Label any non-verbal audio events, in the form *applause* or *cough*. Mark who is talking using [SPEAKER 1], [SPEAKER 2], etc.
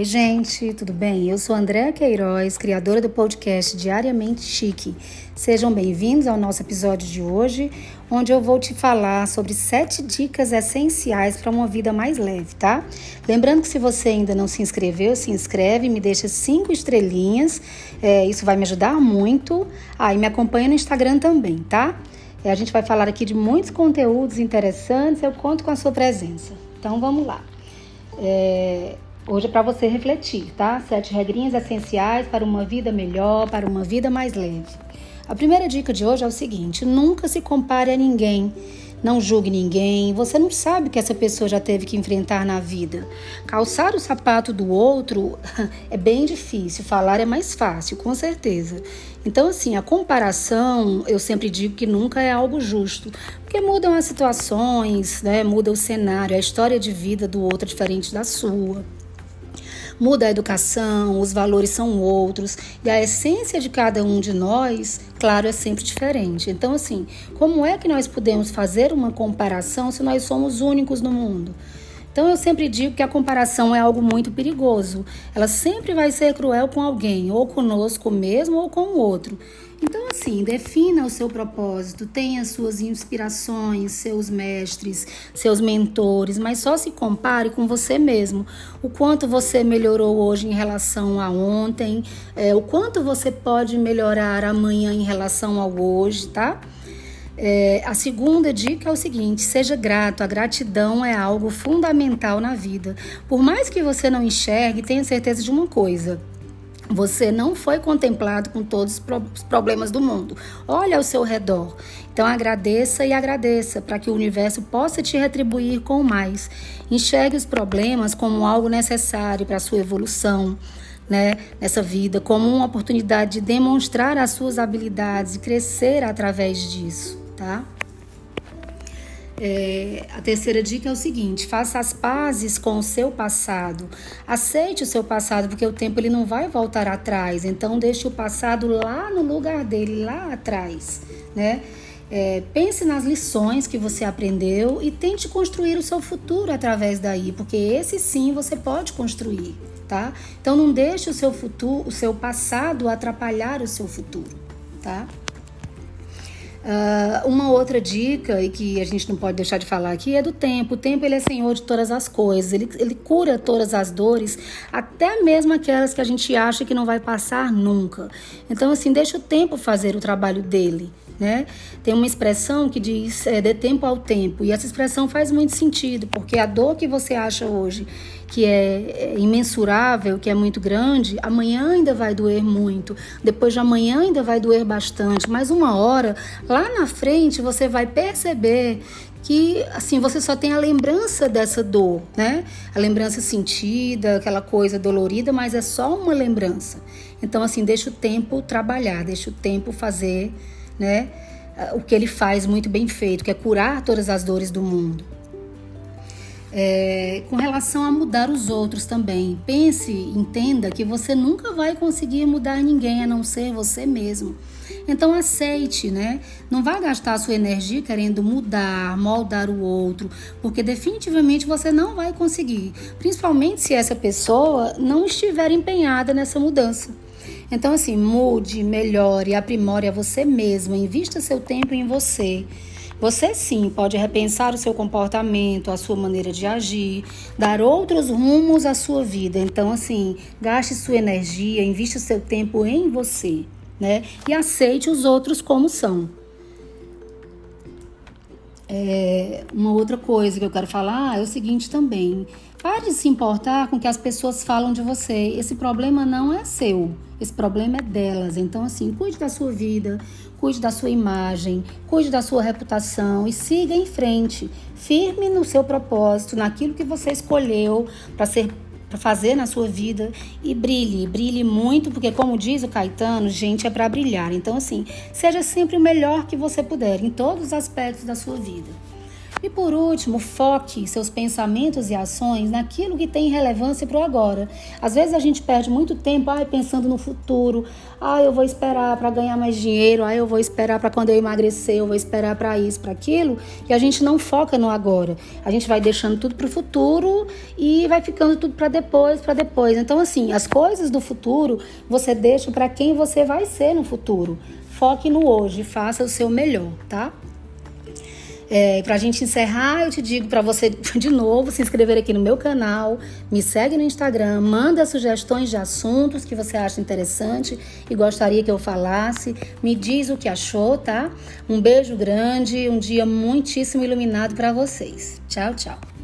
[SPEAKER 1] Oi, gente, tudo bem? Eu sou Andréa Queiroz, criadora do podcast Diariamente Chique. Sejam bem-vindos ao nosso episódio de hoje, onde eu vou te falar sobre sete dicas essenciais para uma vida mais leve, tá? Lembrando que se você ainda não se inscreveu, se inscreve, me deixa cinco estrelinhas, é, isso vai me ajudar muito. Ah, e me acompanha no Instagram também, tá? É, a gente vai falar aqui de muitos conteúdos interessantes, eu conto com a sua presença. Então vamos lá. É, Hoje é para você refletir, tá? Sete regrinhas essenciais para uma vida melhor, para uma vida mais leve. A primeira dica de hoje é o seguinte: nunca se compare a ninguém. Não julgue ninguém, você não sabe o que essa pessoa já teve que enfrentar na vida. Calçar o sapato do outro *laughs* é bem difícil, falar é mais fácil, com certeza. Então, assim, a comparação, eu sempre digo que nunca é algo justo, porque mudam as situações, né? muda o cenário, a história de vida do outro é diferente da sua muda a educação, os valores são outros e a essência de cada um de nós, claro, é sempre diferente. Então, assim, como é que nós podemos fazer uma comparação se nós somos únicos no mundo? Então eu sempre digo que a comparação é algo muito perigoso. Ela sempre vai ser cruel com alguém, ou conosco mesmo ou com o outro. Então, assim, defina o seu propósito, tenha suas inspirações, seus mestres, seus mentores, mas só se compare com você mesmo. O quanto você melhorou hoje em relação a ontem, é, o quanto você pode melhorar amanhã em relação ao hoje, tá? É, a segunda dica é o seguinte: seja grato. A gratidão é algo fundamental na vida. Por mais que você não enxergue, tenha certeza de uma coisa. Você não foi contemplado com todos os problemas do mundo. Olha ao seu redor. Então agradeça e agradeça para que o universo possa te retribuir com mais. Enxergue os problemas como algo necessário para a sua evolução. Né, nessa vida, como uma oportunidade de demonstrar as suas habilidades e crescer através disso, tá? É, a terceira dica é o seguinte: faça as pazes com o seu passado. Aceite o seu passado, porque o tempo ele não vai voltar atrás. Então, deixe o passado lá no lugar dele, lá atrás. Né? É, pense nas lições que você aprendeu e tente construir o seu futuro através daí, porque esse sim você pode construir, tá? Então não deixe o seu futuro, o seu passado atrapalhar o seu futuro, tá? Uh, uma outra dica, e que a gente não pode deixar de falar aqui, é do tempo. O tempo ele é senhor de todas as coisas, ele, ele cura todas as dores, até mesmo aquelas que a gente acha que não vai passar nunca. Então, assim, deixa o tempo fazer o trabalho dele. Né? Tem uma expressão que diz é, dê tempo ao tempo, e essa expressão faz muito sentido, porque a dor que você acha hoje que é, é imensurável, que é muito grande, amanhã ainda vai doer muito, depois de amanhã ainda vai doer bastante, mas uma hora lá na frente você vai perceber que assim você só tem a lembrança dessa dor, né? A lembrança sentida, aquela coisa dolorida, mas é só uma lembrança. Então assim, deixa o tempo trabalhar, deixa o tempo fazer, né? O que ele faz muito bem feito, que é curar todas as dores do mundo. É, com relação a mudar os outros também. Pense, entenda que você nunca vai conseguir mudar ninguém a não ser você mesmo. Então aceite, né? Não vá gastar sua energia querendo mudar, moldar o outro, porque definitivamente você não vai conseguir, principalmente se essa pessoa não estiver empenhada nessa mudança. Então assim, mude, melhore, aprimore a você mesmo, invista seu tempo em você. Você sim pode repensar o seu comportamento, a sua maneira de agir, dar outros rumos à sua vida. Então, assim, gaste sua energia, invista seu tempo em você, né? E aceite os outros como são. É, uma outra coisa que eu quero falar é o seguinte também. Pare de se importar com o que as pessoas falam de você. Esse problema não é seu. Esse problema é delas. Então, assim, cuide da sua vida, cuide da sua imagem, cuide da sua reputação e siga em frente, firme no seu propósito, naquilo que você escolheu para ser para fazer na sua vida e brilhe, brilhe muito, porque como diz o Caetano, gente é para brilhar. Então assim, seja sempre o melhor que você puder em todos os aspectos da sua vida. E por último, foque seus pensamentos e ações naquilo que tem relevância para o agora. Às vezes a gente perde muito tempo ai, pensando no futuro. Ah, eu vou esperar para ganhar mais dinheiro. Ah, eu vou esperar para quando eu emagrecer. Eu vou esperar para isso, para aquilo. E a gente não foca no agora. A gente vai deixando tudo para o futuro e vai ficando tudo para depois, para depois. Então, assim, as coisas do futuro você deixa para quem você vai ser no futuro. Foque no hoje, faça o seu melhor, tá? É, para a gente encerrar, eu te digo para você *laughs* de novo se inscrever aqui no meu canal, me segue no Instagram, manda sugestões de assuntos que você acha interessante e gostaria que eu falasse, me diz o que achou, tá? Um beijo grande, um dia muitíssimo iluminado para vocês. Tchau, tchau.